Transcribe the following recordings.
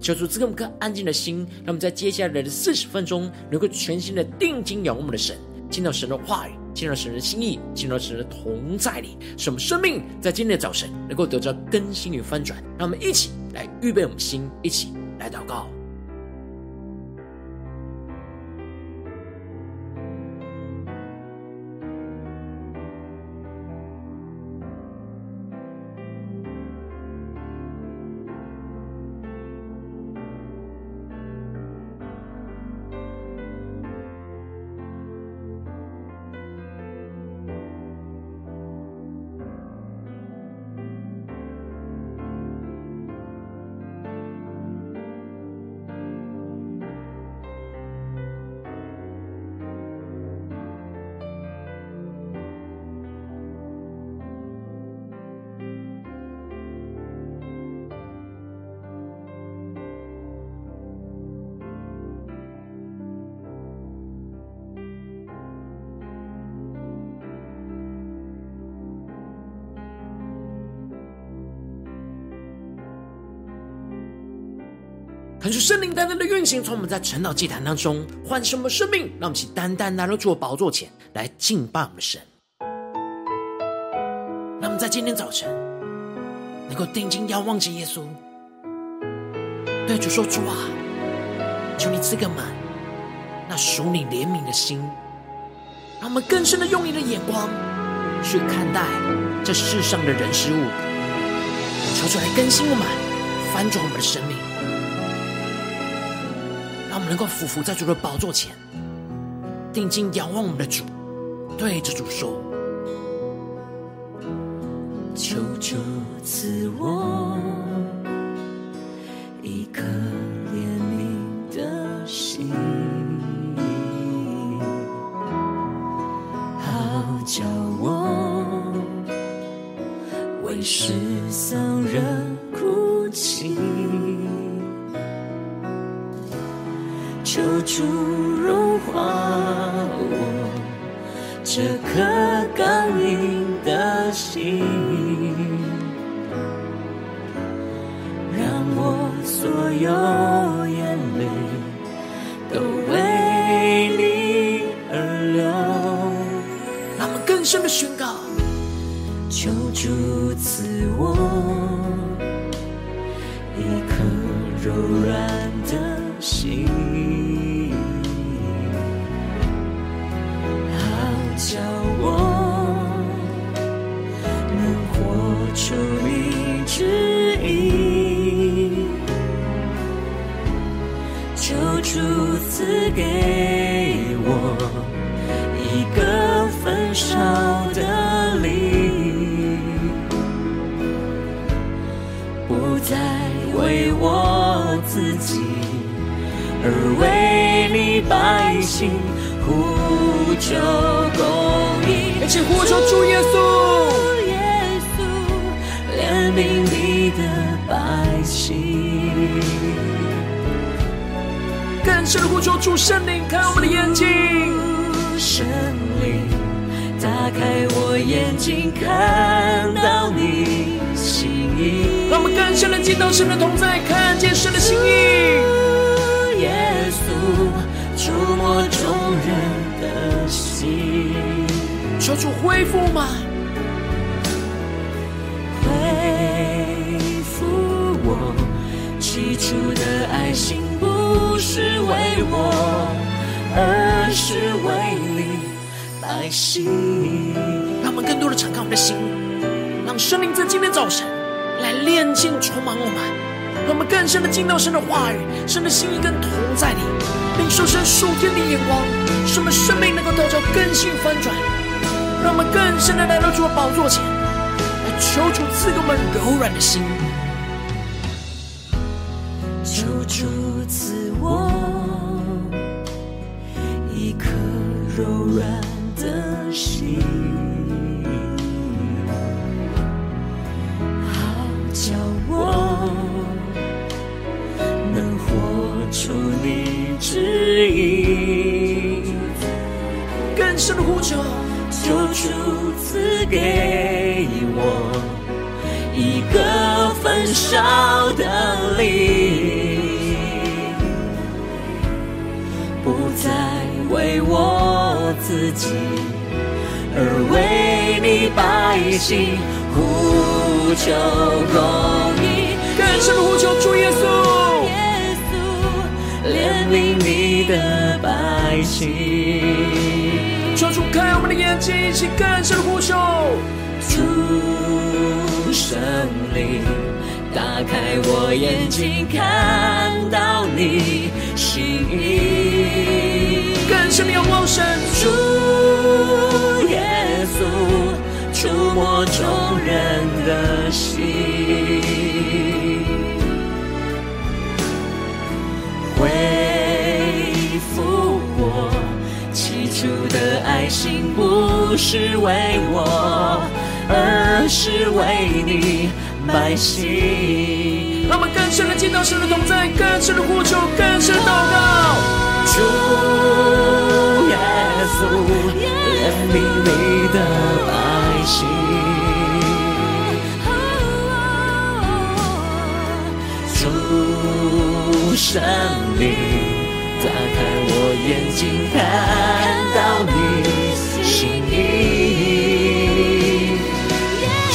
求主赐给我们颗安静的心，让我们在接下来的四十分钟，能够全心的定睛仰望我们的神，听到神的话语，听到神的心意，听到神的同在里，使我们生命在今天的早晨能够得到更新与翻转。让我们一起来预备我们心，一起来祷告。看是圣灵单单的运行，从我们在晨祷祭坛当中唤醒我们生命，让我们起单单来到主宝座前来敬拜我们的神。让我们在今天早晨能够定睛仰望着耶稣，对主说：“主啊，求你赐给满那属你怜悯的心，让我们更深的用你的眼光去看待这世上的人事物，求主来更新我们，翻转我们的生命。”让我们能够俯伏在主的宝座前，定睛仰望我们的主，对着主说：“求主赐我一颗怜悯的心，好叫我为世上人哭泣。”求主融化我这颗刚硬的心，而为你百姓。呼求公义，一起呼求主耶稣，耶稣怜悯你的百姓。更深的呼求主圣灵，开我们的眼睛，圣灵打开我眼睛，看到你心意。让我们更深的进到神的同在，看见神的心意。触摸众人的心，求主恢复吗？恢复我起初的爱心，不是为我，而是为你百姓。让我们更多的敞开我们的心，让圣灵在今天早晨来炼净充满我们。让我们更深的进到神的话语、神的心意跟同在里，领受神属天的眼光，使我们生命能够得到更新翻转。让我们更深的来到主的宝座前，来求主赐给我们柔软的心，求主赐我一颗柔软的心。呼求，求主赐给我一个焚烧的灵，不再为我自己，而为你百姓。呼求公义，更深的呼求主耶稣，耶稣怜悯你的百姓。求主开我们的眼睛，一起更深的呼求。主圣灵，打开我眼睛，看到你心意。更深的仰望神，主耶稣。触摸众人的心，起初的爱心，不是为我，而是为你百姓。让我们更深的见到神的同在，更深的呼求，更深的祷告。主耶稣，怜悯你的百心，主圣灵，打开我眼睛，看到你心意。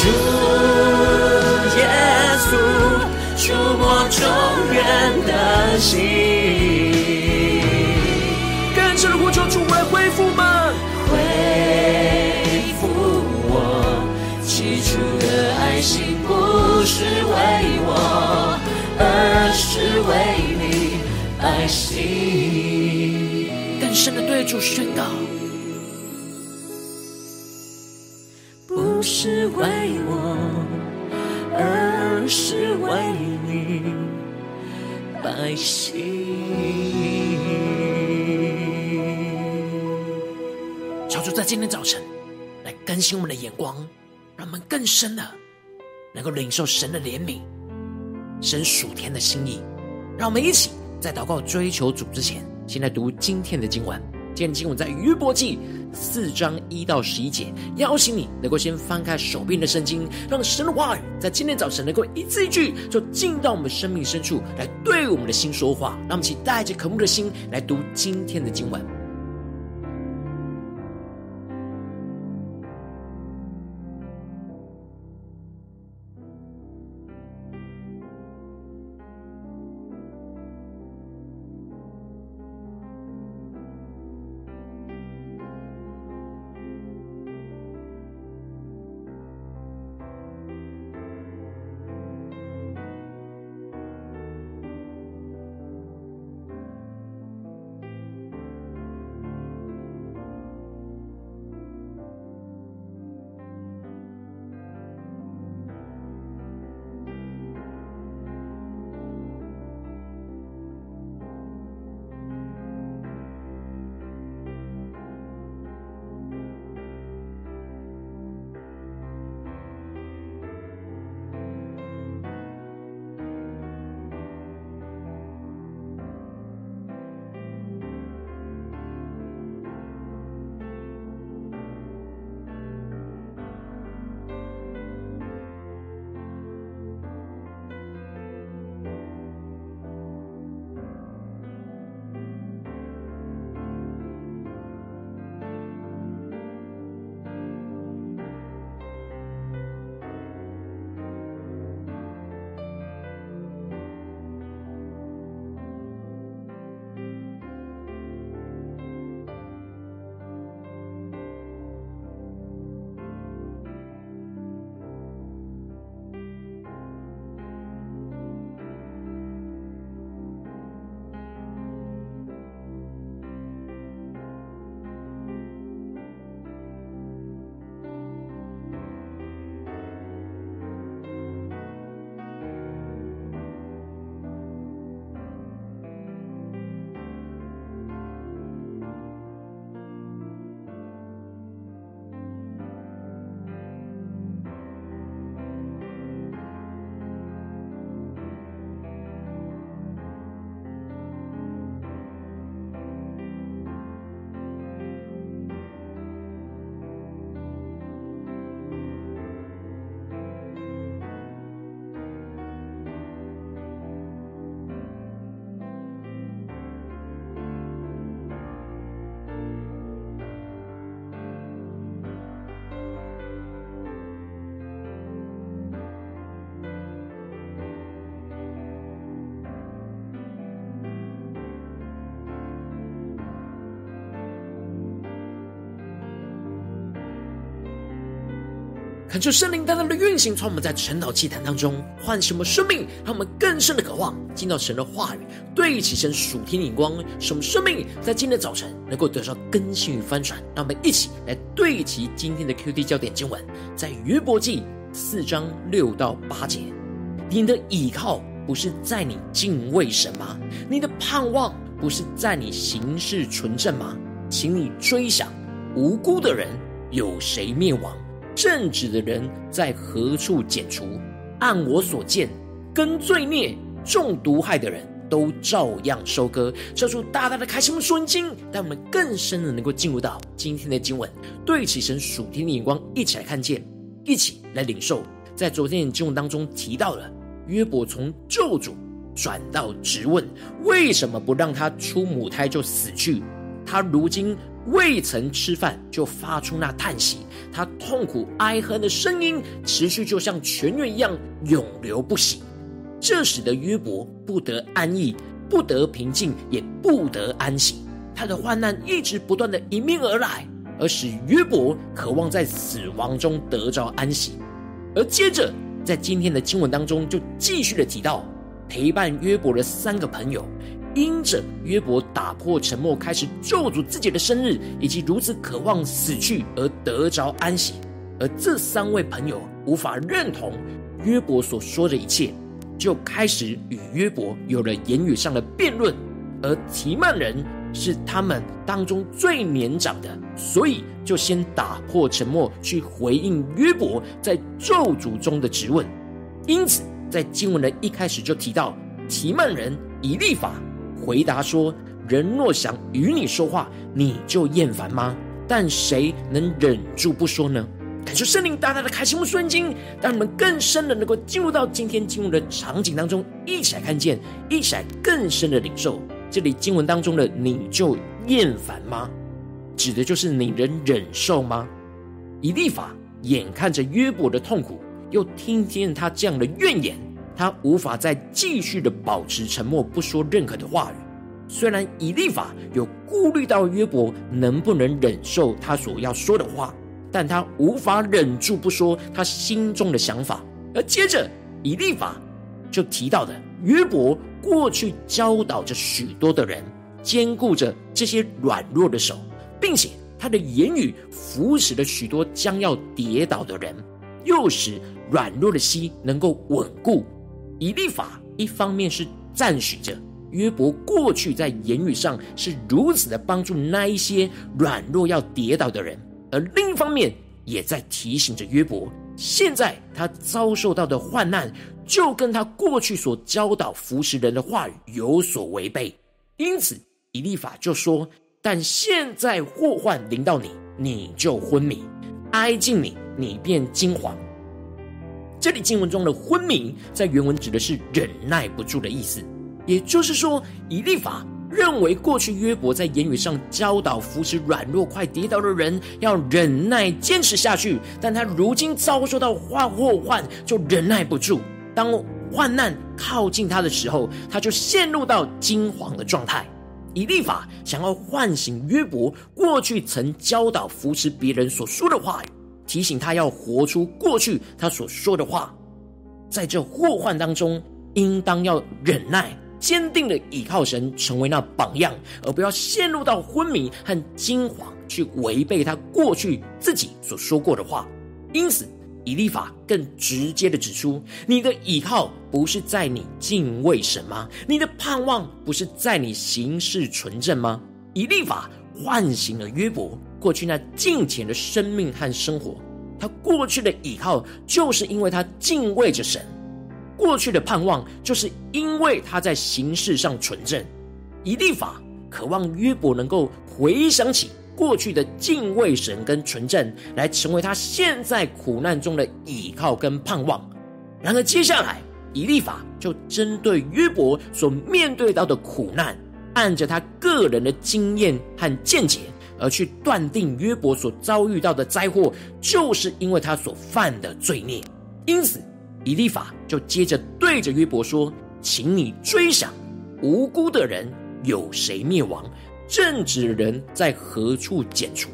主耶稣，触摸众人的心，更深的呼求，主来恢复吗？起初的爱心不是为我，而是为你百姓。更深的对主宣告，不是为我，而是为你百姓。求主在今天早晨来更新我们的眼光。让我们更深的能够领受神的怜悯，神属天的心意。让我们一起在祷告追求主之前，先来读今天的经文。今天经文在约伯记四章一到十一节。邀请你能够先翻开手边的圣经，让神的话语在今天早晨能够一字一句，就进到我们生命深处，来对我们的心说话。让我们一起带着渴慕的心来读今天的经文。恳求圣灵单单的运行，从我们在晨祷祭坛当中唤醒我们生命，让我们更深的渴望进到神的话语，对齐神属天的眼光，使我们生命在今天的早晨能够得到更新与翻转。让我们一起来对齐今天的 Q D 焦点经文，在约伯记四章六到八节：你的倚靠不是在你敬畏神吗？你的盼望不是在你行事纯正吗？请你追想，无辜的人有谁灭亡？正直的人在何处剪除？按我所见，跟罪孽、中毒害的人都照样收割。这出大大的开心我们属灵经，让我们更深的能够进入到今天的经文，对起神属天的眼光，一起来看见，一起来领受。在昨天的经文当中提到了约伯从咒诅转到质问，为什么不让他出母胎就死去？他如今。未曾吃饭就发出那叹息，他痛苦哀恨的声音持续，就像泉源一样永流不息。这使得约伯不得安逸，不得平静，也不得安息。他的患难一直不断的迎面而来，而使约伯渴望在死亡中得着安息。而接着在今天的经文当中，就继续的提到陪伴约伯的三个朋友。因着约伯打破沉默，开始咒诅自己的生日，以及如此渴望死去而得着安息，而这三位朋友无法认同约伯所说的一切，就开始与约伯有了言语上的辩论。而提幔人是他们当中最年长的，所以就先打破沉默，去回应约伯在咒诅中的质问。因此，在经文的一开始就提到提幔人以立法。回答说：“人若想与你说话，你就厌烦吗？但谁能忍住不说呢？”感受圣灵大大的开启我们瞬间，让我们更深的能够进入到今天经文的场景当中，一起来看见，一起来更深的领受。这里经文当中的“你就厌烦吗”，指的就是你能忍受吗？以利法眼看着约伯的痛苦，又听见他这样的怨言。他无法再继续的保持沉默，不说任何的话语。虽然以利法有顾虑到约伯能不能忍受他所要说的话，但他无法忍住不说他心中的想法。而接着，以利法就提到的约伯过去教导着许多的人，坚固着这些软弱的手，并且他的言语扶持了许多将要跌倒的人，又使软弱的心能够稳固。以利法一方面是赞许着约伯过去在言语上是如此的帮助那一些软弱要跌倒的人，而另一方面也在提醒着约伯，现在他遭受到的患难就跟他过去所教导服侍人的话语有所违背。因此，以利法就说：“但现在祸患临到你，你就昏迷；挨近你，你便惊惶。”这里经文中的昏迷，在原文指的是忍耐不住的意思。也就是说，以立法认为过去约伯在言语上教导扶持软弱、快跌倒的人要忍耐坚持下去，但他如今遭受到患祸患，就忍耐不住。当患难靠近他的时候，他就陷入到惊惶的状态。以立法想要唤醒约伯过去曾教导扶持别人所说的话语。提醒他要活出过去他所说的话，在这祸患当中，应当要忍耐，坚定的倚靠神，成为那榜样，而不要陷入到昏迷和惊惶，去违背他过去自己所说过的话。因此，以立法更直接的指出：你的倚靠不是在你敬畏神吗？你的盼望不是在你行事纯正吗？以立法唤醒了约伯。过去那敬虔的生命和生活，他过去的倚靠就是因为他敬畏着神；过去的盼望就是因为他在形式上纯正。以立法渴望约伯能够回想起过去的敬畏神跟纯正，来成为他现在苦难中的倚靠跟盼望。然而接下来，以立法就针对约伯所面对到的苦难，按着他个人的经验和见解。而去断定约伯所遭遇到的灾祸，就是因为他所犯的罪孽。因此，以利法就接着对着约伯说：“请你追想，无辜的人有谁灭亡？正直的人在何处剪除？”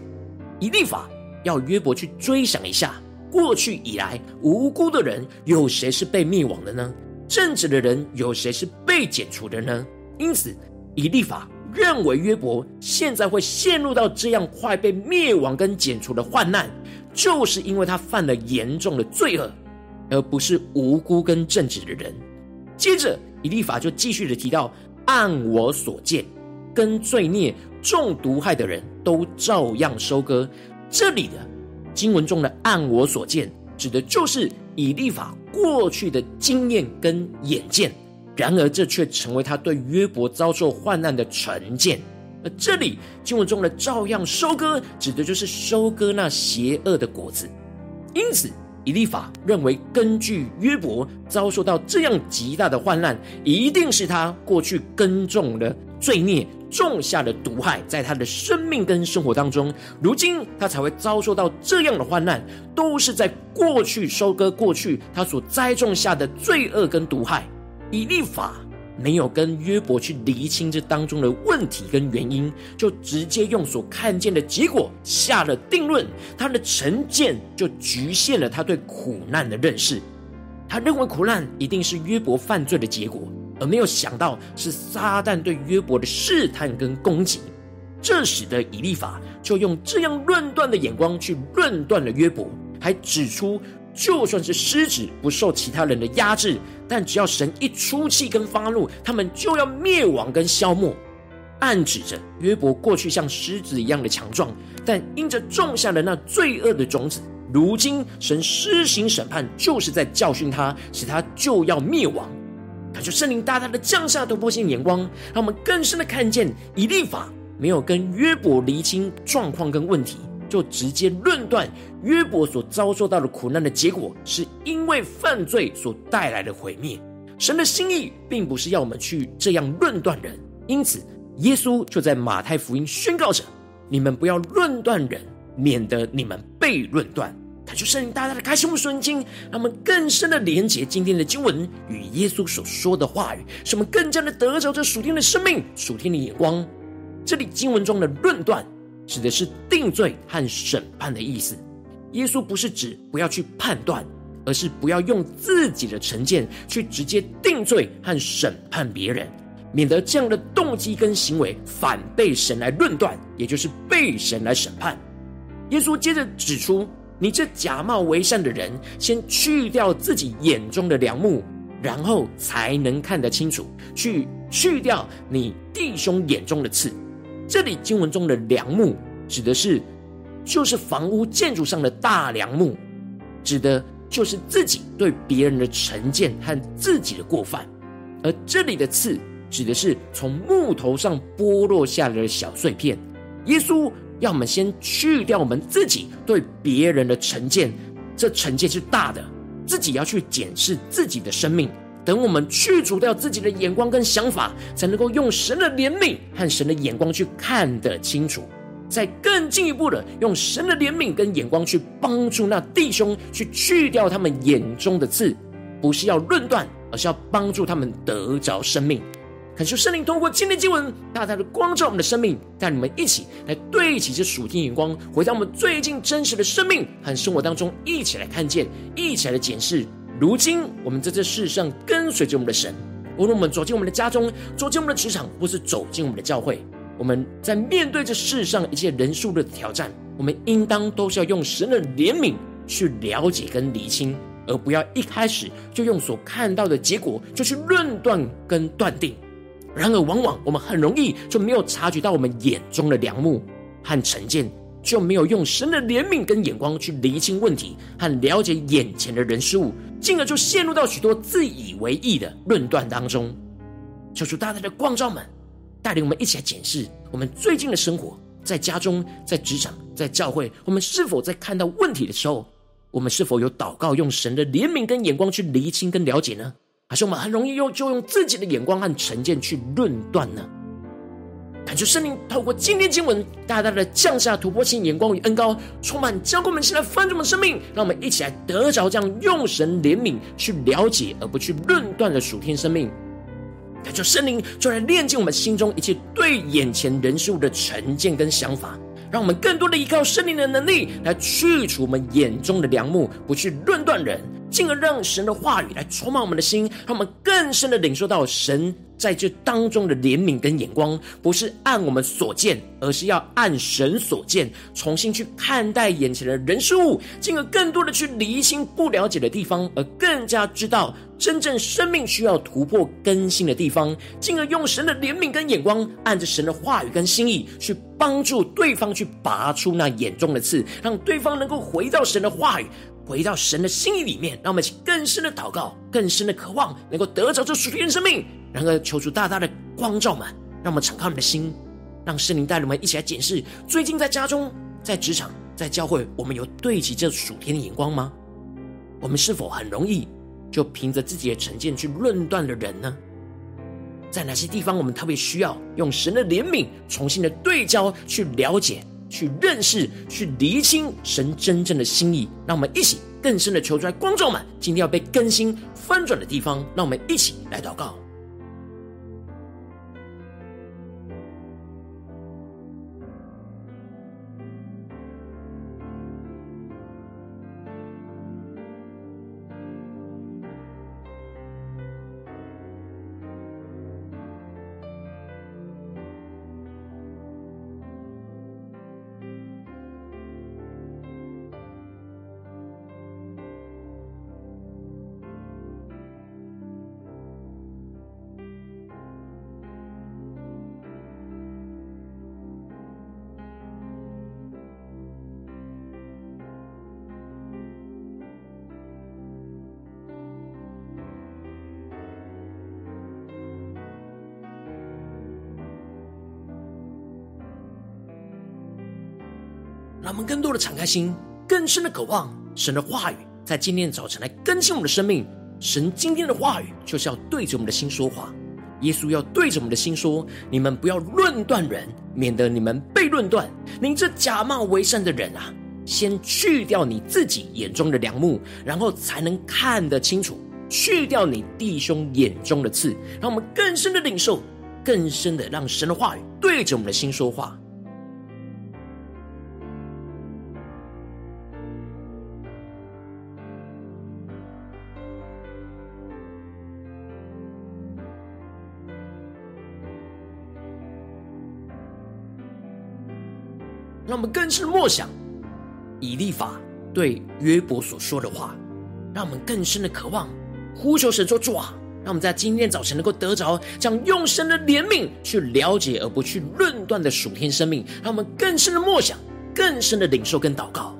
以利法要约伯去追想一下，过去以来，无辜的人有谁是被灭亡的呢？正直的人有谁是被剪除的呢？因此，以利法认为约伯现在会陷入到这样快被灭亡跟剪除的患难，就是因为他犯了严重的罪恶，而不是无辜跟正直的人。接着，以利法就继续的提到：“按我所见，跟罪孽中毒害的人都照样收割。”这里的。经文中的“按我所见”，指的就是以利法过去的经验跟眼见。然而，这却成为他对约伯遭受患难的成见。而这里经文中的“照样收割”，指的就是收割那邪恶的果子。因此，以利法认为，根据约伯遭受到这样极大的患难，一定是他过去耕种的罪孽。种下的毒害，在他的生命跟生活当中，如今他才会遭受到这样的患难，都是在过去收割过去他所栽种下的罪恶跟毒害。以利法没有跟约伯去厘清这当中的问题跟原因，就直接用所看见的结果下了定论，他的成见就局限了他对苦难的认识。他认为苦难一定是约伯犯罪的结果。而没有想到是撒旦对约伯的试探跟攻击，这使得以利法就用这样论断的眼光去论断了约伯，还指出，就算是狮子不受其他人的压制，但只要神一出气跟发怒，他们就要灭亡跟消没，暗指着约伯过去像狮子一样的强壮，但因着种下了那罪恶的种子，如今神施行审判，就是在教训他，使他就要灭亡。感谢圣灵大大的降下突破性眼光，让我们更深的看见以利法没有跟约伯厘清状况跟问题，就直接论断约伯所遭受到的苦难的结果，是因为犯罪所带来的毁灭。神的心意并不是要我们去这样论断人，因此耶稣就在马太福音宣告着：你们不要论断人，免得你们被论断。他就圣灵大大的开启我们属灵经，让我们更深的连接今天的经文与耶稣所说的话语，使我们更加的得着这属天的生命、属天的眼光。这里经文中的论断，指的是定罪和审判的意思。耶稣不是指不要去判断，而是不要用自己的成见去直接定罪和审判别人，免得这样的动机跟行为反被神来论断，也就是被神来审判。耶稣接着指出。你这假冒为善的人，先去掉自己眼中的梁木，然后才能看得清楚。去去掉你弟兄眼中的刺。这里经文中的梁木，指的是就是房屋建筑上的大梁木，指的就是自己对别人的成见和自己的过犯。而这里的刺，指的是从木头上剥落下来的小碎片。耶稣。要我们先去掉我们自己对别人的成见，这成见是大的，自己要去检视自己的生命。等我们去除掉自己的眼光跟想法，才能够用神的怜悯和神的眼光去看得清楚。再更进一步的，用神的怜悯跟眼光去帮助那弟兄，去去掉他们眼中的刺，不是要论断，而是要帮助他们得着生命。恳求圣灵通过今天经文，大大的光照我们的生命，带你们一起来对齐这属天眼光，回到我们最近真实的生命和生活当中，一起来看见，一起来检视。如今我们在这世上跟随着我们的神，无论我们走进我们的家中，走进我们的职场，或是走进我们的教会，我们在面对这世上一切人数的挑战，我们应当都是要用神的怜悯去了解跟厘清，而不要一开始就用所看到的结果就去论断跟断定。然而，往往我们很容易就没有察觉到我们眼中的梁木和成见，就没有用神的怜悯跟眼光去厘清问题和了解眼前的人事物，进而就陷入到许多自以为义的论断当中。求主大大的光照们，带领我们一起来检视我们最近的生活，在家中、在职场、在教会，我们是否在看到问题的时候，我们是否有祷告，用神的怜悯跟眼光去厘清跟了解呢？还是我们很容易用就用自己的眼光和成见去论断呢？感谢圣灵透过今天经文，大大的降下突破性眼光与恩膏，充满教灌我们，现在翻转我们生命，让我们一起来得着这样用神怜悯去了解而不去论断的属天生命。感谢圣灵就来炼净我们心中一切对眼前人事物的成见跟想法，让我们更多的依靠圣灵的能力来去除我们眼中的梁木，不去论断人，进而让神的话语来充满我们的心，让我们更深的领受到神在这当中的怜悯跟眼光，不是按我们所见，而是要按神所见，重新去看待眼前的人事物，进而更多的去厘清不了解的地方，而更加知道真正生命需要突破更新的地方，进而用神的怜悯跟眼光，按着神的话语跟心意，去帮助对方去拔出那眼中的刺，让对方能够回到神的话语。回到神的心意里面，让我们一起更深的祷告，更深的渴望，能够得着这属天的生命。然而，求主大大的光照们，让我们敞开我们的心，让圣灵带领我们一起来检视：最近在家中、在职场、在教会，我们有对齐这属天的眼光吗？我们是否很容易就凭着自己的成见去论断了人呢？在哪些地方，我们特别需要用神的怜悯，重新的对焦，去了解？去认识、去厘清神真正的心意，让我们一起更深的求出来。观众们，今天要被更新翻转的地方，让我们一起来祷告。的敞开心，更深的渴望神的话语，在今天早晨来更新我们的生命。神今天的话语就是要对着我们的心说话。耶稣要对着我们的心说：“你们不要论断人，免得你们被论断。你这假冒为善的人啊，先去掉你自己眼中的梁木，然后才能看得清楚。去掉你弟兄眼中的刺，让我们更深的领受，更深的让神的话语对着我们的心说话。”我们更深默想以立法对约伯所说的话，让我们更深的渴望呼求神说主啊，让我们在今天早晨能够得着这样用神的怜悯去了解而不去论断的属天生命，让我们更深的默想，更深的领受跟祷告。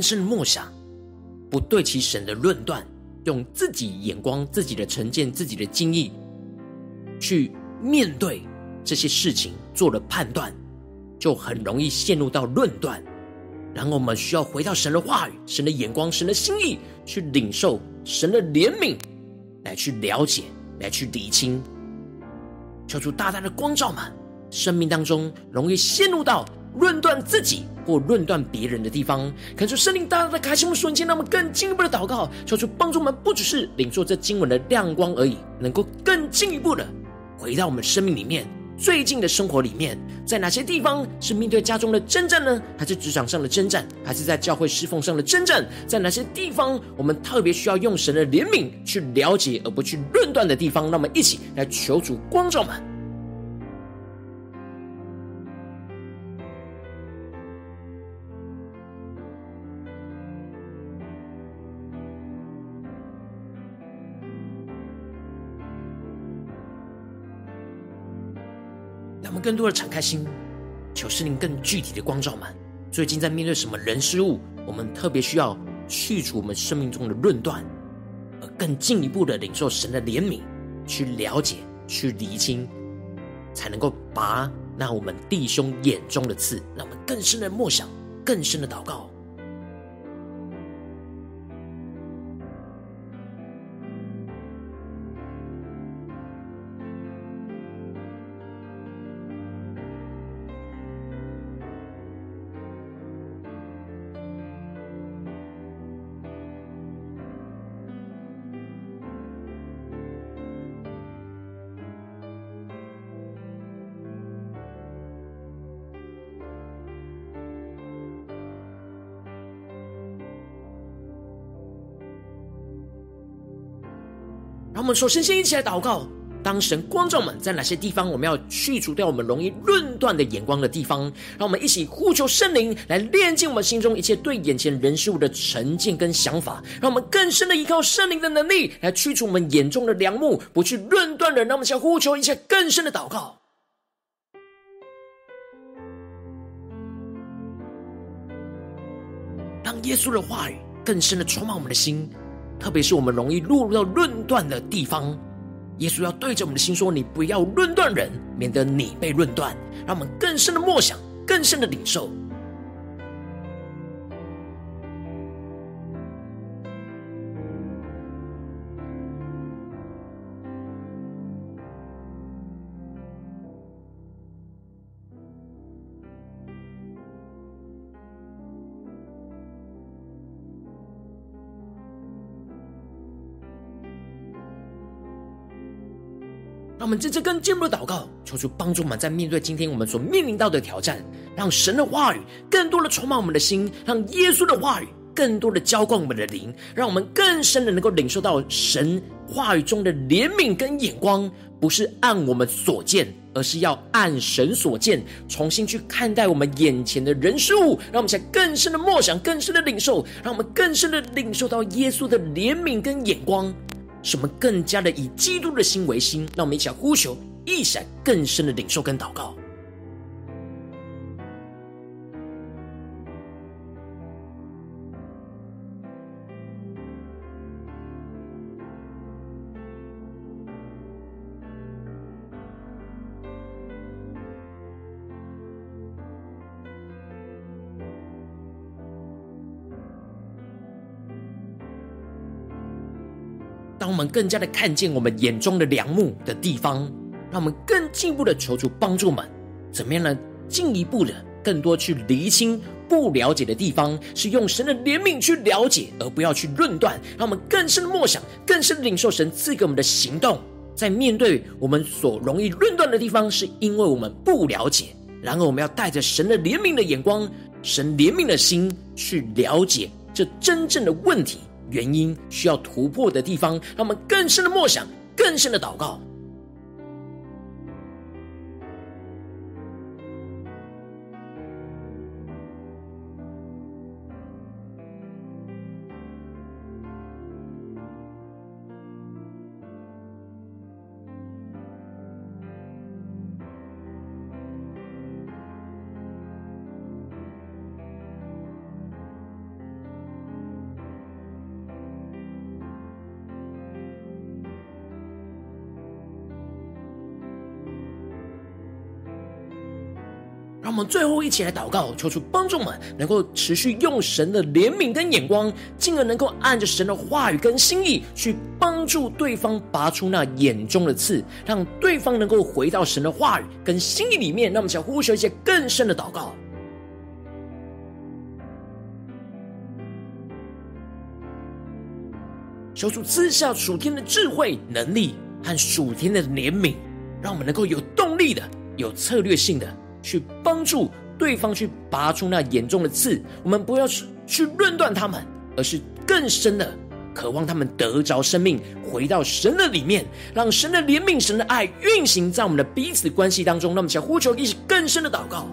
更深的默想，不对其神的论断，用自己眼光、自己的成见、自己的经历去面对这些事情，做了判断，就很容易陷入到论断。然后我们需要回到神的话语、神的眼光、神的心意，去领受神的怜悯，来去了解、来去理清，求主大大的光照们，生命当中容易陷入到。论断自己或论断别人的地方，恳求圣灵大大的开启我们瞬间，让我们更进一步的祷告，求主帮助我们，不只是领受这经文的亮光而已，能够更进一步的回到我们生命里面，最近的生活里面，在哪些地方是面对家中的征战呢？还是职场上的征战？还是在教会侍奉上的征战？在哪些地方我们特别需要用神的怜悯去了解，而不去论断的地方？让我们一起来求主光照们。更多的敞开心，求圣灵更具体的光照们。最近在面对什么人事物，我们特别需要去除我们生命中的论断，而更进一步的领受神的怜悯，去了解、去厘清，才能够拔那我们弟兄眼中的刺，让我们更深的默想，更深的祷告。我们首先先一起来祷告，当神光照我们在哪些地方，我们要去除掉我们容易论断的眼光的地方。让我们一起呼求圣灵来炼净我们心中一切对眼前人事物的成见跟想法，让我们更深的依靠圣灵的能力来驱除我们眼中的梁木，不去论断人。让我们先呼求一切更深的祷告，让耶稣的话语更深的充满我们的心。特别是我们容易落入到论断的地方，耶稣要对着我们的心说：“你不要论断人，免得你被论断。”让我们更深的默想，更深的领受。让我们真正更进一步的祷告，求主帮助我们，在面对今天我们所面临到的挑战，让神的话语更多的充满我们的心，让耶稣的话语更多的浇灌我们的灵，让我们更深的能够领受到神话语中的怜悯跟眼光，不是按我们所见，而是要按神所见，重新去看待我们眼前的人事物，让我们在更深的默想、更深的领受，让我们更深的领受到耶稣的怜悯跟眼光。使我们更加的以基督的心为心，让我们一起来呼求，一闪更深的领受跟祷告。们更加的看见我们眼中的梁木的地方，让我们更进一步的求主帮助我们，怎么样呢？进一步的更多去厘清不了解的地方，是用神的怜悯去了解，而不要去论断。让我们更深的默想，更深的领受神赐给我们的行动，在面对我们所容易论断的地方，是因为我们不了解。然而，我们要带着神的怜悯的眼光，神怜悯的心去了解这真正的问题。原因需要突破的地方，让我们更深的默想，更深的祷告。最后一起来祷告，求主帮助们，能够持续用神的怜悯跟眼光，进而能够按着神的话语跟心意，去帮助对方拔出那眼中的刺，让对方能够回到神的话语跟心意里面。那我们想呼求一些更深的祷告，求主赐下属天的智慧、能力和属天的怜悯，让我们能够有动力的、有策略性的。去帮助对方去拔出那眼中的刺，我们不要去去论断他们，而是更深的渴望他们得着生命，回到神的里面，让神的怜悯、神的爱运行在我们的彼此关系当中。那么想呼求一起更深的祷告。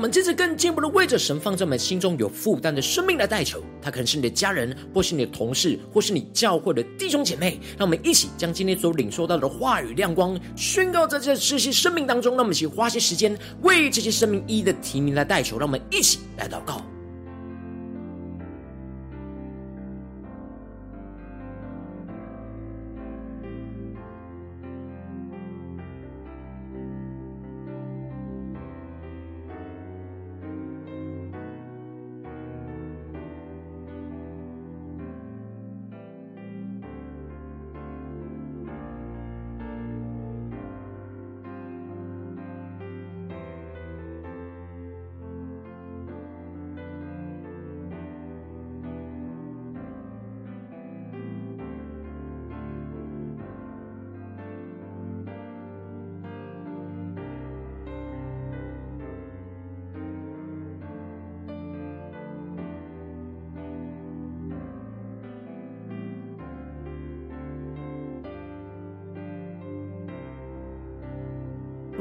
我们这次更进一步的为着神放在我们心中有负担的生命来代求，他可能是你的家人，或是你的同事，或是你教会的弟兄姐妹。让我们一起将今天所领受到的话语亮光宣告在这这些生命当中。让我们一起花些时间为这些生命一一的提名来代求。让我们一起来祷告。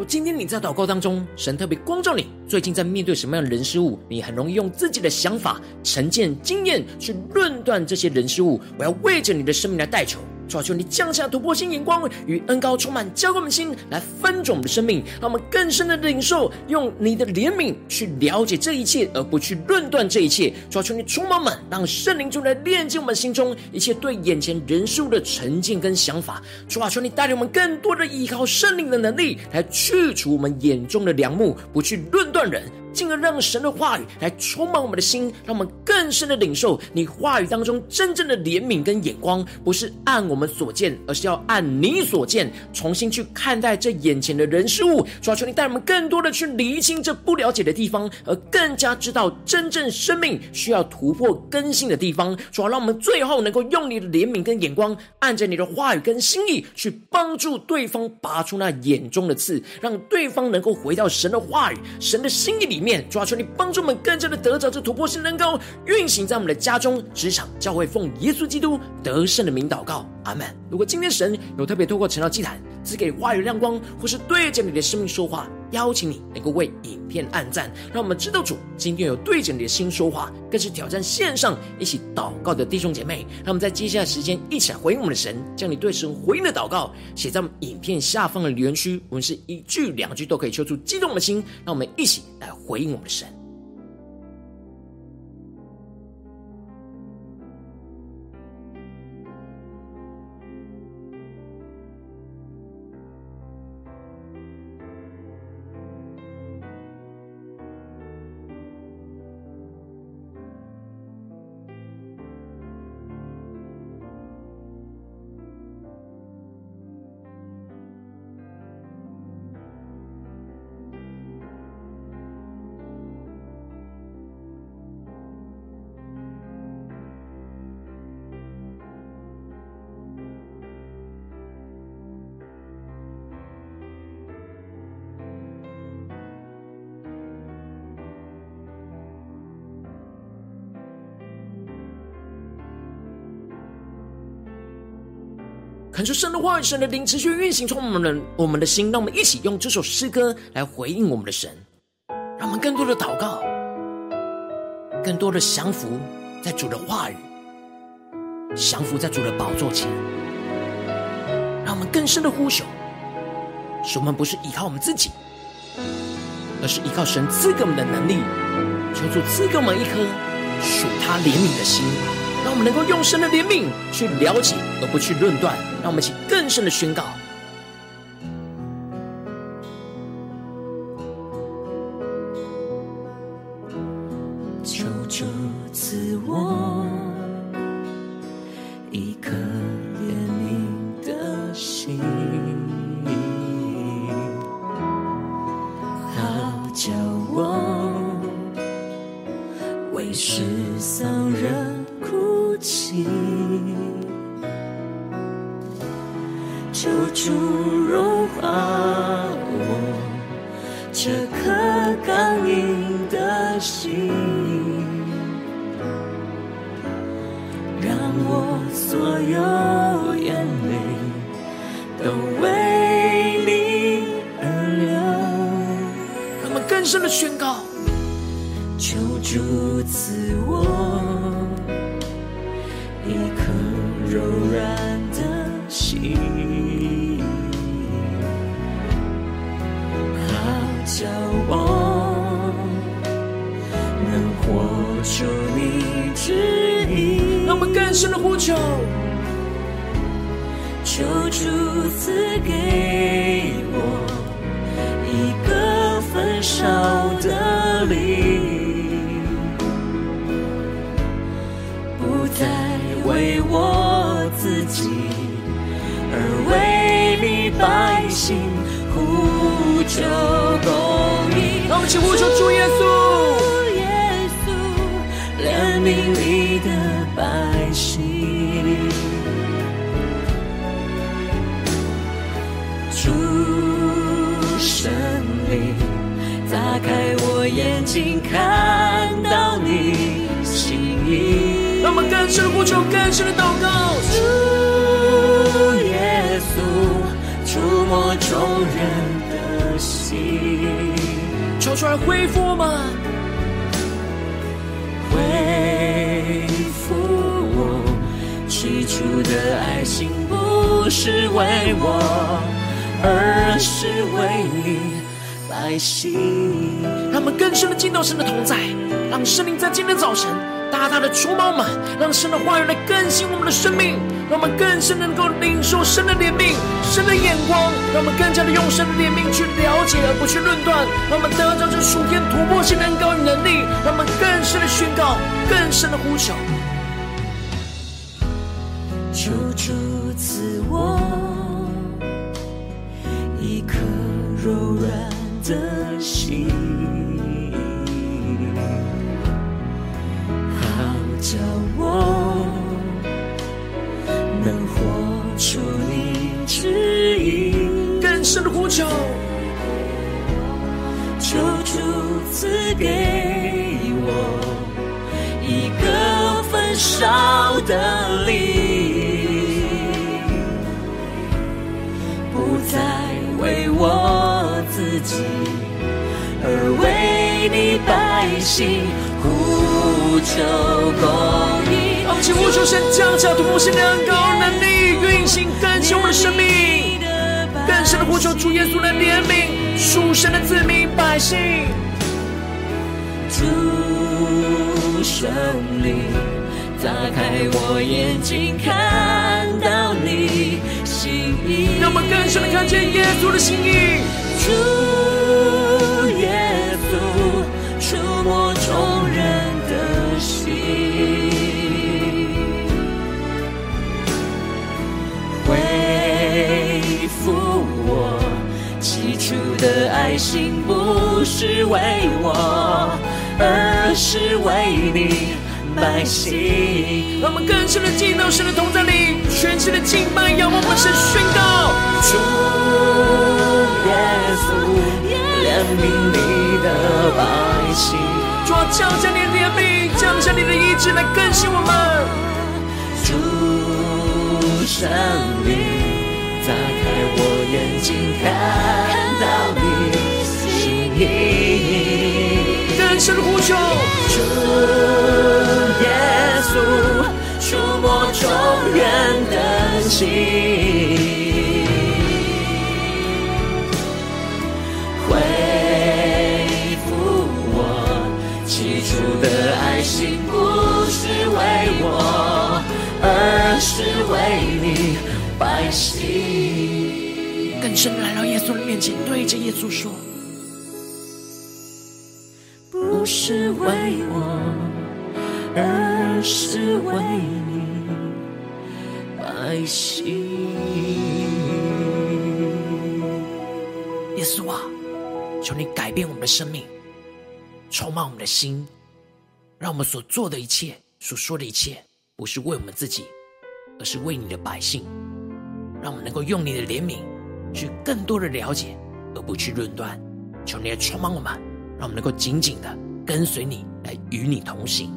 今天你在祷告当中，神特别光照你，最近在面对什么样的人事物，你很容易用自己的想法、成见、经验去论断这些人事物。我要为着你的生命来代求。抓住，你降下突破性眼光与恩膏，充满浇灌我们心，来分种我们的生命，让我们更深的领受，用你的怜悯去了解这一切，而不去论断这一切。抓住，你充满满，让圣灵中来炼净我们心中一切对眼前人事物的成见跟想法。抓住，你带领我们更多的依靠圣灵的能力，来去除我们眼中的良木，不去论断人。进而让神的话语来充满我们的心，让我们更深的领受你话语当中真正的怜悯跟眼光，不是按我们所见，而是要按你所见，重新去看待这眼前的人事物。主啊，求你带我们更多的去厘清这不了解的地方，而更加知道真正生命需要突破更新的地方。主啊，让我们最后能够用你的怜悯跟眼光，按着你的话语跟心意，去帮助对方拔出那眼中的刺，让对方能够回到神的话语、神的心意里。面面，主啊，求你帮助我们更加的得着这突破性能够运行在我们的家中、职场、教会，奉耶稣基督得胜的名祷告，阿门。如果今天神有特别透过晨祷祭坛赐给话语亮光，或是对着你的生命说话，邀请你能够为影片按赞，让我们知道主今天有对着你的心说话，更是挑战线上一起祷告的弟兄姐妹。让我们在接下来时间一起来回应我们的神，将你对神回应的祷告写在我们影片下方的留言区，我们是一句两句都可以说出激动的心，让我们一起来回应我们的神。恳求神的话语、神的灵持续运行充满我们我们的心，让我们一起用这首诗歌来回应我们的神，让我们更多的祷告，更多的降服在主的话语，降服在主的宝座前，让我们更深的呼求，使我们不是依靠我们自己，而是依靠神赐给我们的能力，求主赐给我们一颗属他怜悯的心。让我们能够用神的怜悯去了解，而不去论断。让我们一起更深的宣告。都为你而流。让我们更深的宣告。求主赐我一颗柔软的心，好叫我能活出你旨意。让我们更深的呼求，求主赐给我一个焚烧的灵。不再为我自己，而为你百姓呼求公义。让我们一起呼求主耶稣，眼睛，看到你心意。让我们更深的呼求，更深的祷告。主耶稣，触摸众人的心，求出来恢复我们，恢复我起初的爱心，不是为我，而是为你百姓。让我们更深的进到神的同在，让生命在今天早晨。大大的触摸我们，让神的话语来更新我们的生命，让我们更深能够领受神的怜悯、神的眼光，让我们更加的用神的怜悯去了解，而不去论断，让我们得着这属天突破性的恩膏与能力，让我们更深的宣告、更深的呼求。求主赐我一颗柔软的心。叫我能活出你旨意，更深的呼求，求主赐给我一个焚烧的灵，不再为我自己，而为你百姓。求公义，让我们请呼求神降下突破性的恩膏能力运行更新我们的生命，更深的呼求主耶稣的怜悯属神的子民百姓。主圣灵，打开我眼睛，看到你心意，让我们更深的看见耶稣的心意。主的爱心，不是为我，而是为你百姓。让我们更深的进到神的同在里，全新的敬拜，仰望我们神宣告：主耶稣，怜悯你的百姓。主啊，降下你的怜悯，降下你的医治来更新我们。主圣灵，打开我眼睛，看到你心意。更深的呼求，主耶稣，触摸众人的心。的爱心不是为我，而是为你百姓。更深来到耶稣的面前，对着耶稣说：不是为我，而是为你百姓。耶稣啊，求你改变我们的生命，充满我们的心。让我们所做的一切、所说的一切，不是为我们自己，而是为你的百姓。让我们能够用你的怜悯，去更多的了解，而不去论断。求你来充满我们，让我们能够紧紧的跟随你，来与你同行。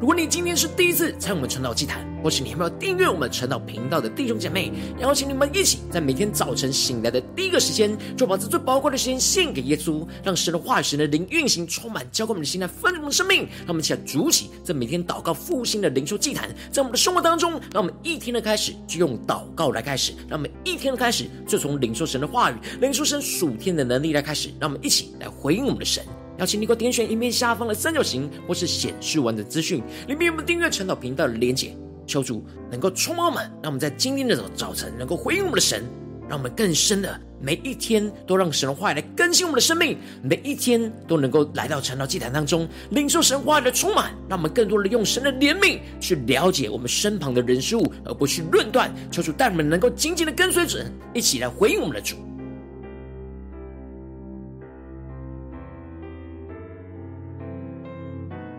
如果你今天是第一次参与我们晨祷祭坛，或是你还没有订阅我们晨祷频道的弟兄姐妹，邀请你们一起在每天早晨醒来的第一个时间，就把这最宝贵的时间献给耶稣，让神的话语、神的灵运行，充满浇灌我们的心，来丰盛我们的生命。让我们一起来筑起这每天祷告复兴的灵修祭坛，在我们的生活当中，让我们一天的开始就用祷告来开始，让我们一天的开始就从领受神的话语、领受神属天的能力来开始，让我们一起来回应我们的神。邀请你给我点选影片下方的三角形，或是显示完的资讯，里面有我们订阅晨祷频道的连结。求主能够充满我们，让我们在今天的早晨能够回应我们的神，让我们更深的每一天都让神的话语来更新我们的生命，每一天都能够来到晨祷祭坛当中，领受神话语的充满，让我们更多的用神的怜悯去了解我们身旁的人事物，而不去论断。求主带我们能够紧紧的跟随着，一起来回应我们的主。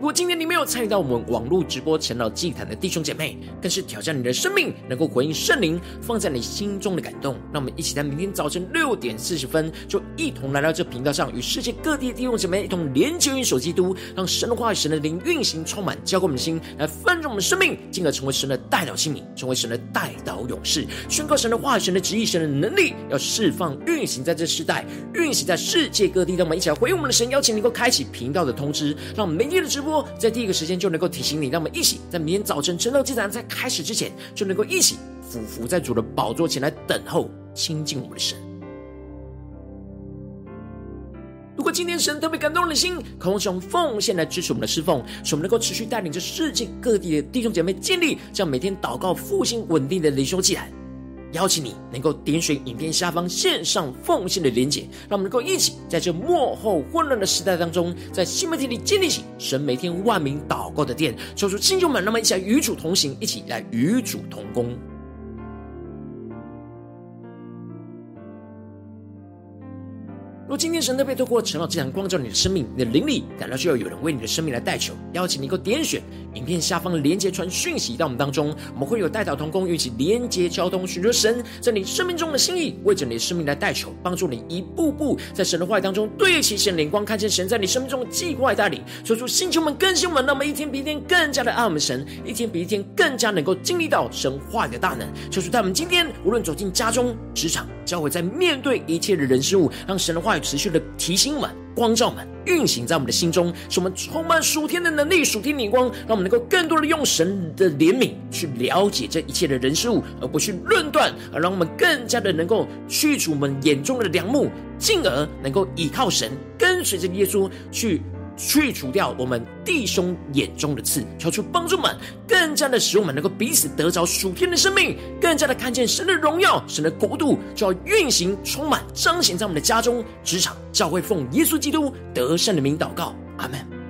我今天你没有参与到我们网络直播晨祷祭坛的弟兄姐妹，更是挑战你的生命，能够回应圣灵放在你心中的感动。让我们一起在明天早晨六点四十分，就一同来到这频道上，与世界各地的弟兄姐妹一同连接、运手基督，让神的话语、神的灵运行，充满浇灌我们的心，来丰盛我们的生命，进而成为神的代祷器名，成为神的代导勇士，宣告神的话语、神的旨意、神的能力，要释放、运行在这世代，运行在世界各地。让我们一起来回应我们的神，邀请能够开启频道的通知，让我们明天的直播。在第一个时间就能够提醒你，让我们一起在明天早晨晨祷祭坛在开始之前，就能够一起俯伏在主的宝座前来等候亲近我们的神。如果今天神特别感动你的心，渴望使用奉献来支持我们的侍奉，使我们能够持续带领着世界各地的弟兄姐妹建立这样每天祷告复兴稳定的灵修祭坛。邀请你能够点选影片下方线上奉献的连结，让我们能够一起在这幕后混乱的时代当中，在新媒体里建立起神每天万名祷告的殿。求出弟兄们，那么一起来与主同行，一起来与主同工。若今天神特别透过晨祷祭坛光照你的生命，你的灵里感到需要有人为你的生命来代求，邀请你能够点选影片下方的连接传讯息到我们当中，我们会有代祷同工，一起连接交通，寻求神在你生命中的心意，为着你的生命来代求，帮助你一步步在神的话语当中对齐神灵光，看见神在你生命中的计划带领，说出星球们更新我们，那么一天比一天更加的爱我们神，一天比一天更加能够经历到神话语的大能。求主带我们今天无论走进家中、职场、教会，在面对一切的人事物，让神的话语。持续的提醒我们、光照我们、运行在我们的心中，使我们充满属天的能力、属天的光，让我们能够更多的用神的怜悯去了解这一切的人事物，而不去论断，而让我们更加的能够去除我们眼中的良木，进而能够依靠神，跟随着耶稣去。去除掉我们弟兄眼中的刺，求出帮助们，更加的使我们能够彼此得着属天的生命，更加的看见神的荣耀，神的国度就要运行、充满、彰显在我们的家中、职场、教会，奉耶稣基督得胜的名祷告，阿门。